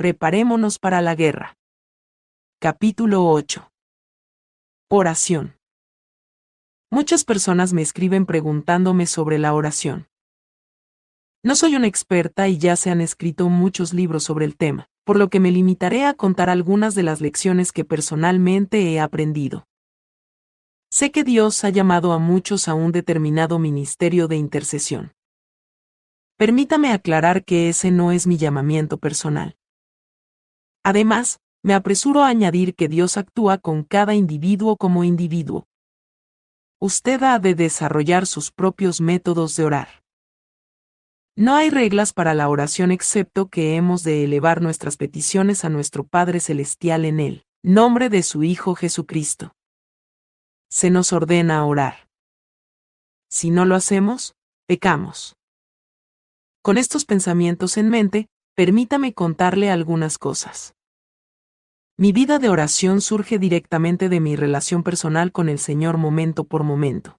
Preparémonos para la guerra. Capítulo 8. Oración. Muchas personas me escriben preguntándome sobre la oración. No soy una experta y ya se han escrito muchos libros sobre el tema, por lo que me limitaré a contar algunas de las lecciones que personalmente he aprendido. Sé que Dios ha llamado a muchos a un determinado ministerio de intercesión. Permítame aclarar que ese no es mi llamamiento personal. Además, me apresuro a añadir que Dios actúa con cada individuo como individuo. Usted ha de desarrollar sus propios métodos de orar. No hay reglas para la oración excepto que hemos de elevar nuestras peticiones a nuestro Padre Celestial en el nombre de su Hijo Jesucristo. Se nos ordena orar. Si no lo hacemos, pecamos. Con estos pensamientos en mente, permítame contarle algunas cosas. Mi vida de oración surge directamente de mi relación personal con el Señor momento por momento.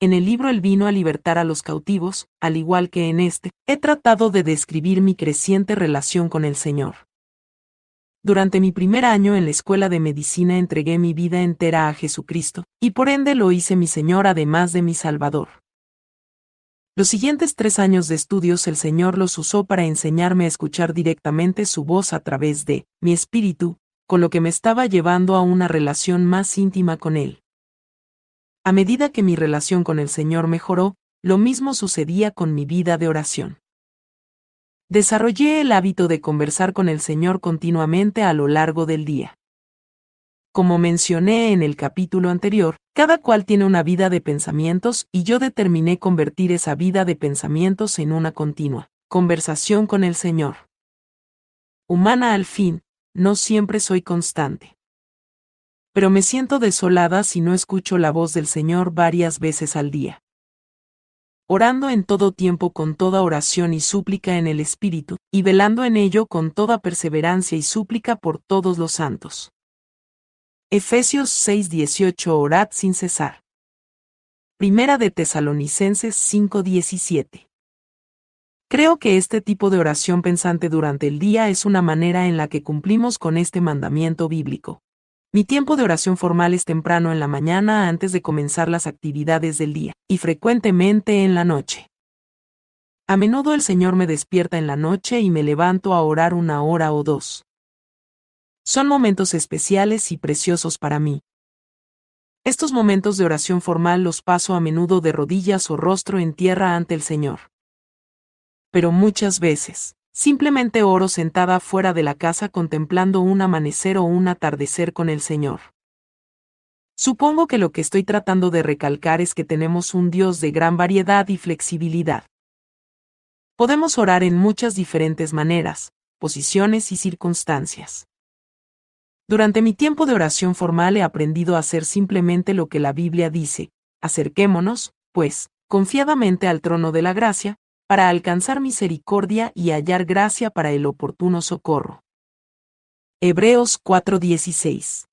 En el libro El vino a libertar a los cautivos, al igual que en este, he tratado de describir mi creciente relación con el Señor. Durante mi primer año en la escuela de medicina entregué mi vida entera a Jesucristo, y por ende lo hice mi Señor además de mi Salvador. Los siguientes tres años de estudios el Señor los usó para enseñarme a escuchar directamente su voz a través de mi espíritu, con lo que me estaba llevando a una relación más íntima con Él. A medida que mi relación con el Señor mejoró, lo mismo sucedía con mi vida de oración. Desarrollé el hábito de conversar con el Señor continuamente a lo largo del día. Como mencioné en el capítulo anterior, cada cual tiene una vida de pensamientos y yo determiné convertir esa vida de pensamientos en una continua conversación con el Señor. Humana al fin, no siempre soy constante pero me siento desolada si no escucho la voz del Señor varias veces al día. Orando en todo tiempo con toda oración y súplica en el Espíritu, y velando en ello con toda perseverancia y súplica por todos los santos. Efesios 6:18 Orad sin cesar. Primera de Tesalonicenses 5:17. Creo que este tipo de oración pensante durante el día es una manera en la que cumplimos con este mandamiento bíblico. Mi tiempo de oración formal es temprano en la mañana antes de comenzar las actividades del día, y frecuentemente en la noche. A menudo el Señor me despierta en la noche y me levanto a orar una hora o dos. Son momentos especiales y preciosos para mí. Estos momentos de oración formal los paso a menudo de rodillas o rostro en tierra ante el Señor. Pero muchas veces, Simplemente oro sentada fuera de la casa contemplando un amanecer o un atardecer con el Señor. Supongo que lo que estoy tratando de recalcar es que tenemos un Dios de gran variedad y flexibilidad. Podemos orar en muchas diferentes maneras, posiciones y circunstancias. Durante mi tiempo de oración formal he aprendido a hacer simplemente lo que la Biblia dice, acerquémonos, pues, confiadamente al trono de la gracia, para alcanzar misericordia y hallar gracia para el oportuno socorro. Hebreos 4:16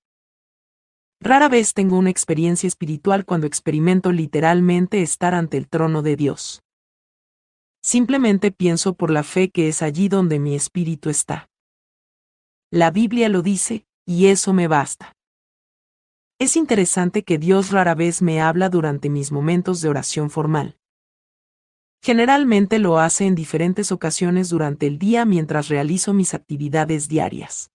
Rara vez tengo una experiencia espiritual cuando experimento literalmente estar ante el trono de Dios. Simplemente pienso por la fe que es allí donde mi espíritu está. La Biblia lo dice, y eso me basta. Es interesante que Dios rara vez me habla durante mis momentos de oración formal. Generalmente lo hace en diferentes ocasiones durante el día mientras realizo mis actividades diarias.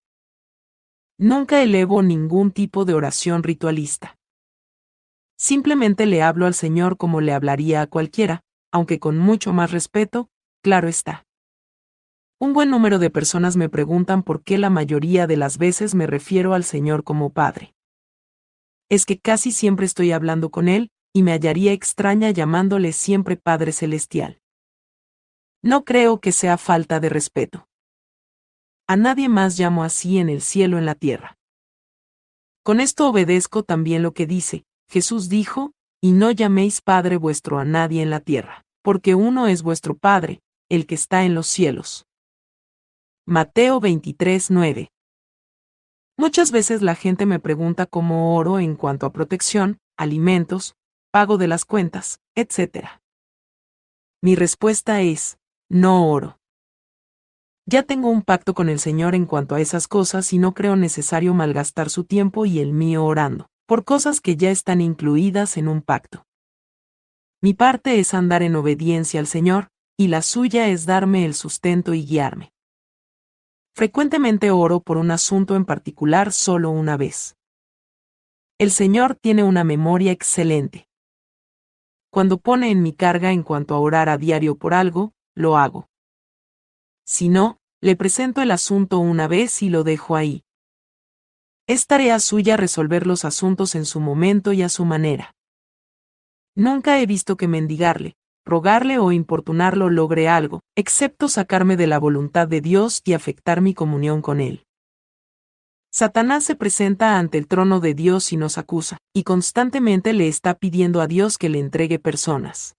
Nunca elevo ningún tipo de oración ritualista. Simplemente le hablo al Señor como le hablaría a cualquiera, aunque con mucho más respeto, claro está. Un buen número de personas me preguntan por qué la mayoría de las veces me refiero al Señor como Padre. Es que casi siempre estoy hablando con Él, y me hallaría extraña llamándole siempre Padre Celestial. No creo que sea falta de respeto. A nadie más llamo así en el cielo en la tierra. Con esto obedezco también lo que dice, Jesús dijo, y no llaméis Padre vuestro a nadie en la tierra, porque uno es vuestro Padre, el que está en los cielos. Mateo 23, 9. Muchas veces la gente me pregunta cómo oro en cuanto a protección, alimentos, pago de las cuentas, etc. Mi respuesta es, no oro. Ya tengo un pacto con el Señor en cuanto a esas cosas y no creo necesario malgastar su tiempo y el mío orando, por cosas que ya están incluidas en un pacto. Mi parte es andar en obediencia al Señor, y la suya es darme el sustento y guiarme. Frecuentemente oro por un asunto en particular solo una vez. El Señor tiene una memoria excelente. Cuando pone en mi carga en cuanto a orar a diario por algo, lo hago. Si no, le presento el asunto una vez y lo dejo ahí. Es tarea suya resolver los asuntos en su momento y a su manera. Nunca he visto que mendigarle, rogarle o importunarlo logre algo, excepto sacarme de la voluntad de Dios y afectar mi comunión con Él. Satanás se presenta ante el trono de Dios y nos acusa, y constantemente le está pidiendo a Dios que le entregue personas.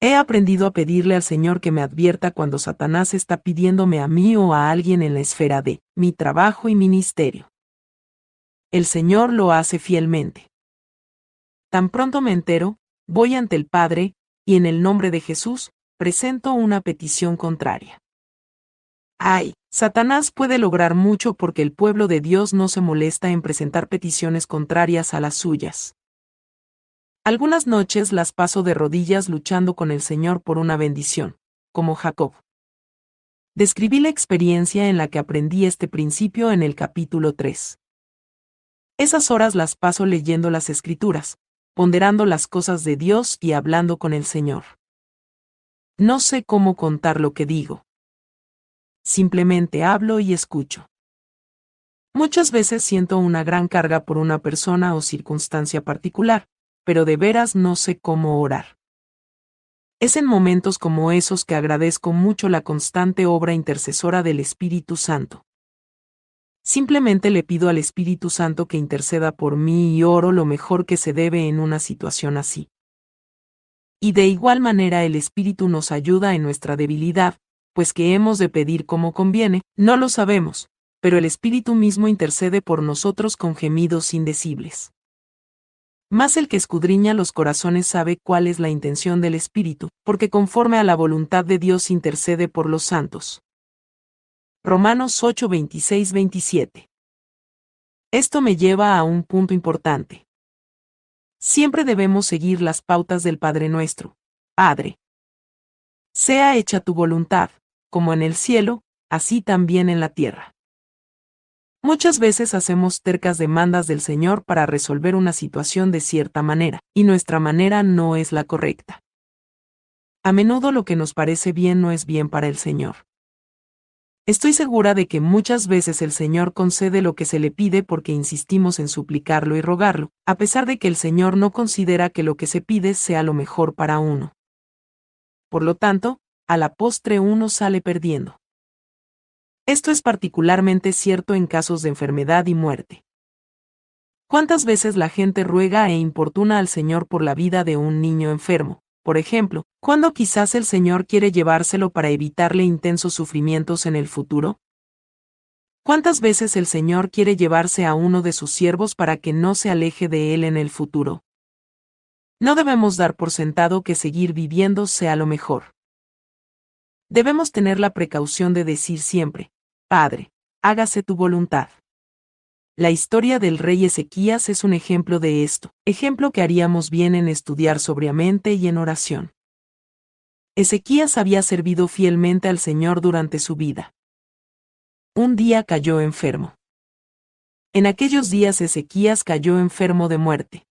He aprendido a pedirle al Señor que me advierta cuando Satanás está pidiéndome a mí o a alguien en la esfera de mi trabajo y ministerio. El Señor lo hace fielmente. Tan pronto me entero, voy ante el Padre, y en el nombre de Jesús, presento una petición contraria. Ay, Satanás puede lograr mucho porque el pueblo de Dios no se molesta en presentar peticiones contrarias a las suyas. Algunas noches las paso de rodillas luchando con el Señor por una bendición, como Jacob. Describí la experiencia en la que aprendí este principio en el capítulo 3. Esas horas las paso leyendo las escrituras, ponderando las cosas de Dios y hablando con el Señor. No sé cómo contar lo que digo simplemente hablo y escucho. Muchas veces siento una gran carga por una persona o circunstancia particular, pero de veras no sé cómo orar. Es en momentos como esos que agradezco mucho la constante obra intercesora del Espíritu Santo. Simplemente le pido al Espíritu Santo que interceda por mí y oro lo mejor que se debe en una situación así. Y de igual manera el Espíritu nos ayuda en nuestra debilidad, pues que hemos de pedir como conviene, no lo sabemos, pero el Espíritu mismo intercede por nosotros con gemidos indecibles. Más el que escudriña los corazones sabe cuál es la intención del Espíritu, porque conforme a la voluntad de Dios intercede por los santos. Romanos 8, 26, 27. Esto me lleva a un punto importante. Siempre debemos seguir las pautas del Padre nuestro. Padre. Sea hecha tu voluntad, como en el cielo, así también en la tierra. Muchas veces hacemos tercas demandas del Señor para resolver una situación de cierta manera, y nuestra manera no es la correcta. A menudo lo que nos parece bien no es bien para el Señor. Estoy segura de que muchas veces el Señor concede lo que se le pide porque insistimos en suplicarlo y rogarlo, a pesar de que el Señor no considera que lo que se pide sea lo mejor para uno. Por lo tanto, a la postre uno sale perdiendo. Esto es particularmente cierto en casos de enfermedad y muerte. ¿Cuántas veces la gente ruega e importuna al Señor por la vida de un niño enfermo? Por ejemplo, ¿cuándo quizás el Señor quiere llevárselo para evitarle intensos sufrimientos en el futuro? ¿Cuántas veces el Señor quiere llevarse a uno de sus siervos para que no se aleje de él en el futuro? No debemos dar por sentado que seguir viviendo sea lo mejor. Debemos tener la precaución de decir siempre, Padre, hágase tu voluntad. La historia del rey Ezequías es un ejemplo de esto, ejemplo que haríamos bien en estudiar sobriamente y en oración. Ezequías había servido fielmente al Señor durante su vida. Un día cayó enfermo. En aquellos días Ezequías cayó enfermo de muerte.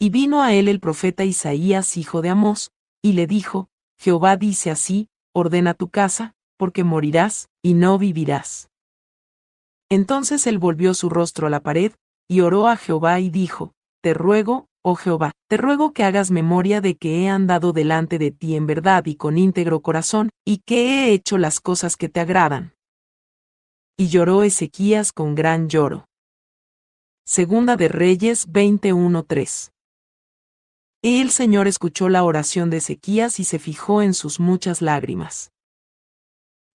Y vino a él el profeta Isaías, hijo de Amós, y le dijo, Jehová dice así, ordena tu casa, porque morirás, y no vivirás. Entonces él volvió su rostro a la pared, y oró a Jehová y dijo, Te ruego, oh Jehová, te ruego que hagas memoria de que he andado delante de ti en verdad y con íntegro corazón, y que he hecho las cosas que te agradan. Y lloró Ezequías con gran lloro. Segunda de Reyes 21.3 el Señor escuchó la oración de Ezequías y se fijó en sus muchas lágrimas.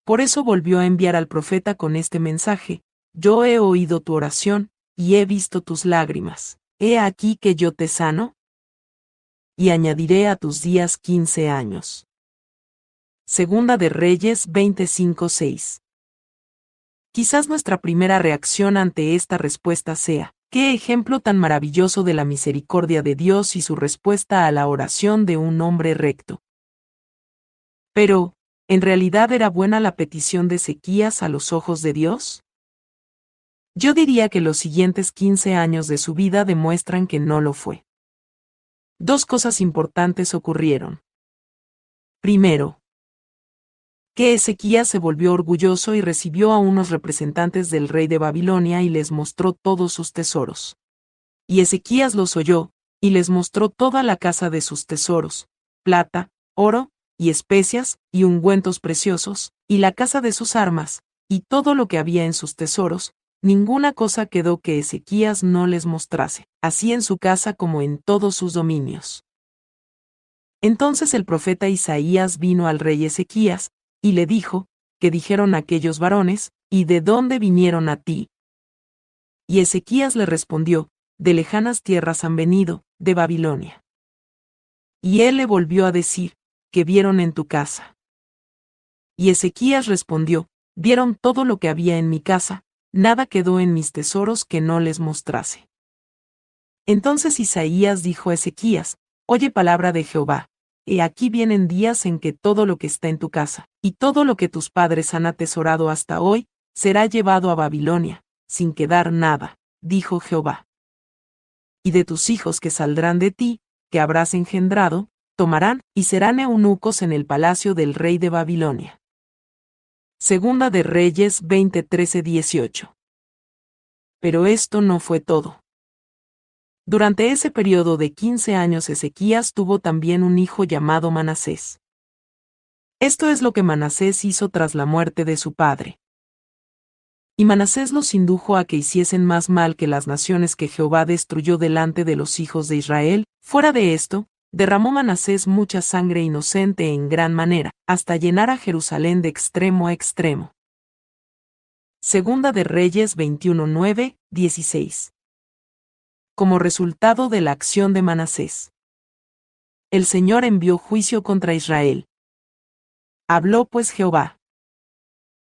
Por eso volvió a enviar al profeta con este mensaje, Yo he oído tu oración, y he visto tus lágrimas, he aquí que yo te sano, y añadiré a tus días quince años. Segunda de Reyes 25:6. Quizás nuestra primera reacción ante esta respuesta sea, qué ejemplo tan maravilloso de la misericordia de Dios y su respuesta a la oración de un hombre recto. Pero, ¿en realidad era buena la petición de Ezequías a los ojos de Dios? Yo diría que los siguientes 15 años de su vida demuestran que no lo fue. Dos cosas importantes ocurrieron. Primero, que Ezequías se volvió orgulloso y recibió a unos representantes del rey de Babilonia y les mostró todos sus tesoros. Y Ezequías los oyó, y les mostró toda la casa de sus tesoros, plata, oro, y especias, y ungüentos preciosos, y la casa de sus armas, y todo lo que había en sus tesoros, ninguna cosa quedó que Ezequías no les mostrase, así en su casa como en todos sus dominios. Entonces el profeta Isaías vino al rey Ezequías, y le dijo, que dijeron aquellos varones, ¿y de dónde vinieron a ti? Y Ezequías le respondió, de lejanas tierras han venido, de Babilonia. Y él le volvió a decir, que vieron en tu casa. Y Ezequías respondió, vieron todo lo que había en mi casa, nada quedó en mis tesoros que no les mostrase. Entonces Isaías dijo a Ezequías, Oye palabra de Jehová, he aquí vienen días en que todo lo que está en tu casa, y todo lo que tus padres han atesorado hasta hoy, será llevado a Babilonia, sin quedar nada, dijo Jehová. Y de tus hijos que saldrán de ti, que habrás engendrado, tomarán, y serán eunucos en el palacio del rey de Babilonia. Segunda de Reyes 20:13-18. Pero esto no fue todo. Durante ese periodo de 15 años Ezequías tuvo también un hijo llamado Manasés. Esto es lo que Manasés hizo tras la muerte de su padre. Y Manasés los indujo a que hiciesen más mal que las naciones que Jehová destruyó delante de los hijos de Israel, fuera de esto, derramó Manasés mucha sangre inocente en gran manera, hasta llenar a Jerusalén de extremo a extremo. Segunda de Reyes 21:9, 16 como resultado de la acción de Manasés. El Señor envió juicio contra Israel. Habló pues Jehová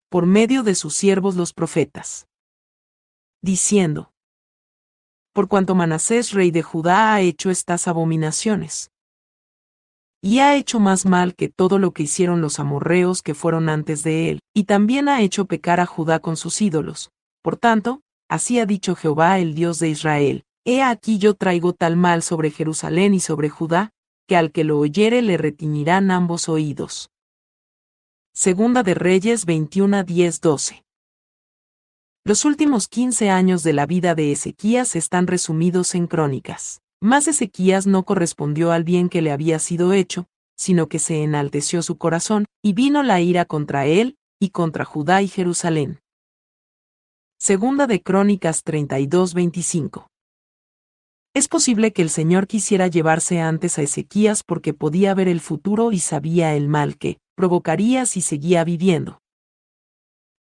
por medio de sus siervos los profetas, diciendo, Por cuanto Manasés rey de Judá ha hecho estas abominaciones, y ha hecho más mal que todo lo que hicieron los amorreos que fueron antes de él, y también ha hecho pecar a Judá con sus ídolos. Por tanto, así ha dicho Jehová el Dios de Israel, He aquí yo traigo tal mal sobre Jerusalén y sobre Judá, que al que lo oyere le retiñirán ambos oídos. Segunda de Reyes 21 10 12. Los últimos 15 años de la vida de Ezequías están resumidos en crónicas. Más Ezequías no correspondió al bien que le había sido hecho, sino que se enalteció su corazón, y vino la ira contra él, y contra Judá y Jerusalén. Segunda de Crónicas 32-25. Es posible que el Señor quisiera llevarse antes a Ezequías porque podía ver el futuro y sabía el mal que provocaría si seguía viviendo.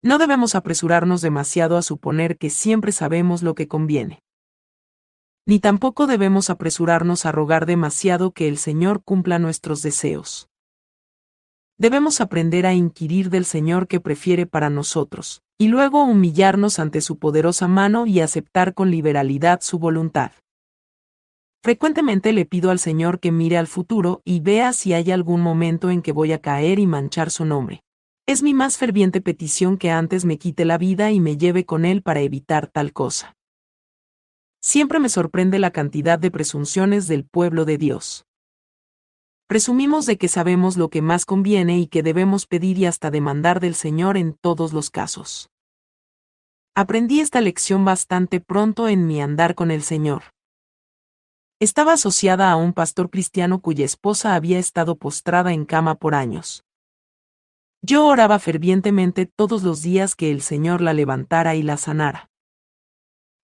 No debemos apresurarnos demasiado a suponer que siempre sabemos lo que conviene. Ni tampoco debemos apresurarnos a rogar demasiado que el Señor cumpla nuestros deseos. Debemos aprender a inquirir del Señor que prefiere para nosotros, y luego humillarnos ante su poderosa mano y aceptar con liberalidad su voluntad. Frecuentemente le pido al Señor que mire al futuro y vea si hay algún momento en que voy a caer y manchar su nombre. Es mi más ferviente petición que antes me quite la vida y me lleve con él para evitar tal cosa. Siempre me sorprende la cantidad de presunciones del pueblo de Dios. Presumimos de que sabemos lo que más conviene y que debemos pedir y hasta demandar del Señor en todos los casos. Aprendí esta lección bastante pronto en mi andar con el Señor. Estaba asociada a un pastor cristiano cuya esposa había estado postrada en cama por años. Yo oraba fervientemente todos los días que el Señor la levantara y la sanara.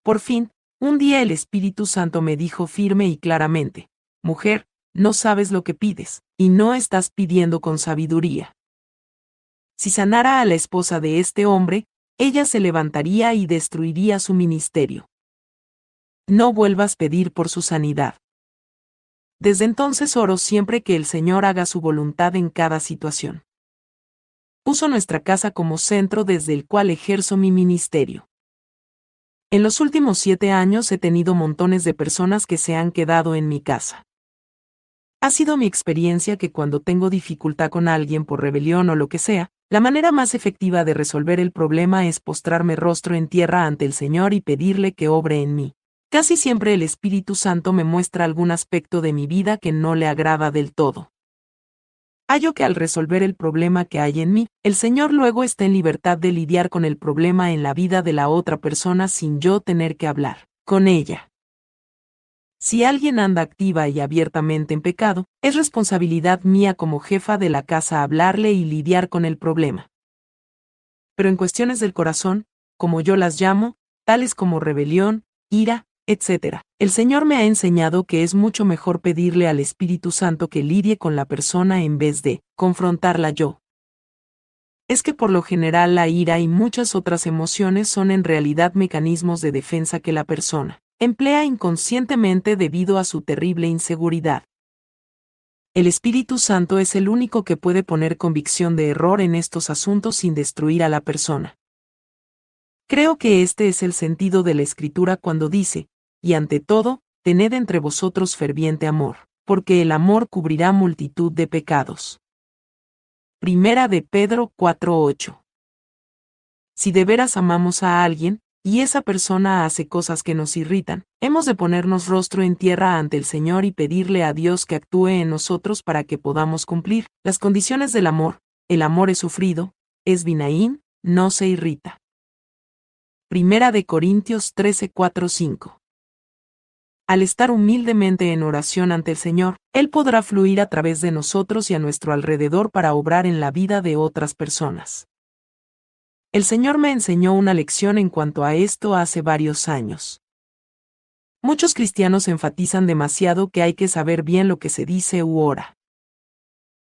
Por fin, un día el Espíritu Santo me dijo firme y claramente, Mujer, no sabes lo que pides, y no estás pidiendo con sabiduría. Si sanara a la esposa de este hombre, ella se levantaría y destruiría su ministerio no vuelvas a pedir por su sanidad. Desde entonces oro siempre que el Señor haga su voluntad en cada situación. Uso nuestra casa como centro desde el cual ejerzo mi ministerio. En los últimos siete años he tenido montones de personas que se han quedado en mi casa. Ha sido mi experiencia que cuando tengo dificultad con alguien por rebelión o lo que sea, la manera más efectiva de resolver el problema es postrarme rostro en tierra ante el Señor y pedirle que obre en mí. Casi siempre el Espíritu Santo me muestra algún aspecto de mi vida que no le agrada del todo. Hallo que al resolver el problema que hay en mí, el Señor luego está en libertad de lidiar con el problema en la vida de la otra persona sin yo tener que hablar con ella. Si alguien anda activa y abiertamente en pecado, es responsabilidad mía como jefa de la casa hablarle y lidiar con el problema. Pero en cuestiones del corazón, como yo las llamo, tales como rebelión, ira, etc. El Señor me ha enseñado que es mucho mejor pedirle al Espíritu Santo que lidie con la persona en vez de confrontarla yo. Es que por lo general la ira y muchas otras emociones son en realidad mecanismos de defensa que la persona emplea inconscientemente debido a su terrible inseguridad. El Espíritu Santo es el único que puede poner convicción de error en estos asuntos sin destruir a la persona. Creo que este es el sentido de la Escritura cuando dice, y ante todo, tened entre vosotros ferviente amor, porque el amor cubrirá multitud de pecados. Primera de Pedro 4:8. Si de veras amamos a alguien, y esa persona hace cosas que nos irritan, hemos de ponernos rostro en tierra ante el Señor y pedirle a Dios que actúe en nosotros para que podamos cumplir las condiciones del amor. El amor es sufrido, es binaín, no se irrita. Primera de Corintios 13, 5 al estar humildemente en oración ante el Señor, Él podrá fluir a través de nosotros y a nuestro alrededor para obrar en la vida de otras personas. El Señor me enseñó una lección en cuanto a esto hace varios años. Muchos cristianos enfatizan demasiado que hay que saber bien lo que se dice u ora.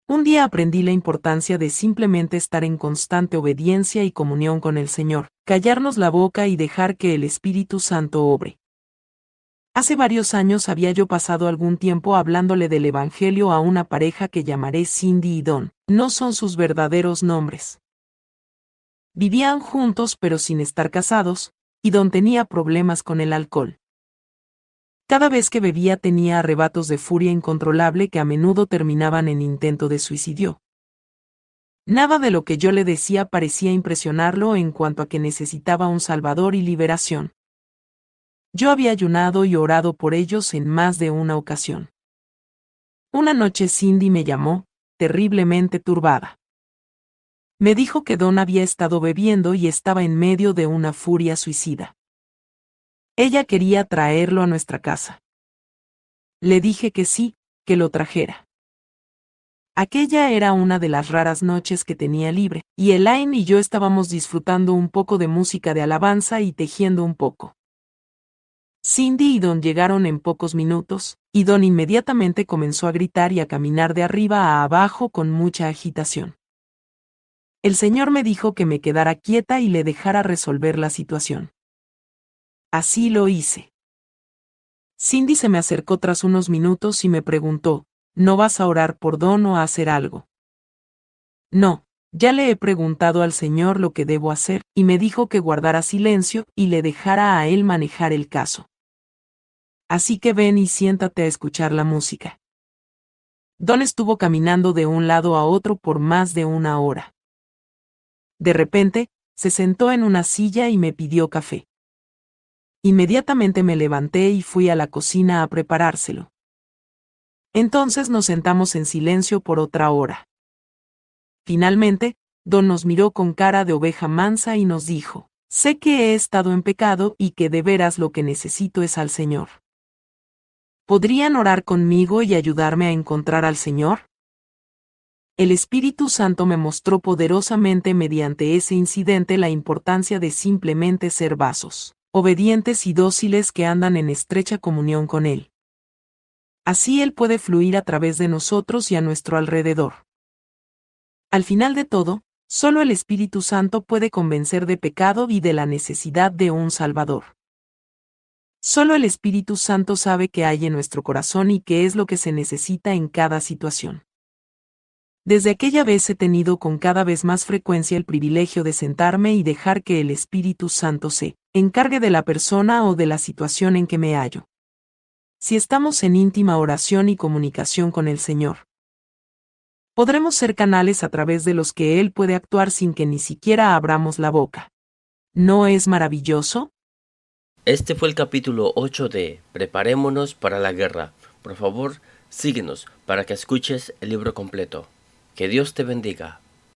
Un día aprendí la importancia de simplemente estar en constante obediencia y comunión con el Señor, callarnos la boca y dejar que el Espíritu Santo obre. Hace varios años había yo pasado algún tiempo hablándole del Evangelio a una pareja que llamaré Cindy y Don. No son sus verdaderos nombres. Vivían juntos pero sin estar casados, y Don tenía problemas con el alcohol. Cada vez que bebía tenía arrebatos de furia incontrolable que a menudo terminaban en intento de suicidio. Nada de lo que yo le decía parecía impresionarlo en cuanto a que necesitaba un salvador y liberación. Yo había ayunado y orado por ellos en más de una ocasión. Una noche Cindy me llamó, terriblemente turbada. Me dijo que Don había estado bebiendo y estaba en medio de una furia suicida. Ella quería traerlo a nuestra casa. Le dije que sí, que lo trajera. Aquella era una de las raras noches que tenía libre, y Elaine y yo estábamos disfrutando un poco de música de alabanza y tejiendo un poco. Cindy y Don llegaron en pocos minutos, y Don inmediatamente comenzó a gritar y a caminar de arriba a abajo con mucha agitación. El Señor me dijo que me quedara quieta y le dejara resolver la situación. Así lo hice. Cindy se me acercó tras unos minutos y me preguntó, ¿no vas a orar por Don o a hacer algo? No, ya le he preguntado al Señor lo que debo hacer, y me dijo que guardara silencio y le dejara a él manejar el caso. Así que ven y siéntate a escuchar la música. Don estuvo caminando de un lado a otro por más de una hora. De repente, se sentó en una silla y me pidió café. Inmediatamente me levanté y fui a la cocina a preparárselo. Entonces nos sentamos en silencio por otra hora. Finalmente, Don nos miró con cara de oveja mansa y nos dijo, sé que he estado en pecado y que de veras lo que necesito es al Señor. ¿Podrían orar conmigo y ayudarme a encontrar al Señor? El Espíritu Santo me mostró poderosamente mediante ese incidente la importancia de simplemente ser vasos, obedientes y dóciles que andan en estrecha comunión con Él. Así Él puede fluir a través de nosotros y a nuestro alrededor. Al final de todo, solo el Espíritu Santo puede convencer de pecado y de la necesidad de un Salvador. Solo el Espíritu Santo sabe qué hay en nuestro corazón y qué es lo que se necesita en cada situación. Desde aquella vez he tenido con cada vez más frecuencia el privilegio de sentarme y dejar que el Espíritu Santo se encargue de la persona o de la situación en que me hallo. Si estamos en íntima oración y comunicación con el Señor, podremos ser canales a través de los que Él puede actuar sin que ni siquiera abramos la boca. ¿No es maravilloso? Este fue el capítulo 8 de Preparémonos para la guerra. Por favor, síguenos para que escuches el libro completo. Que Dios te bendiga.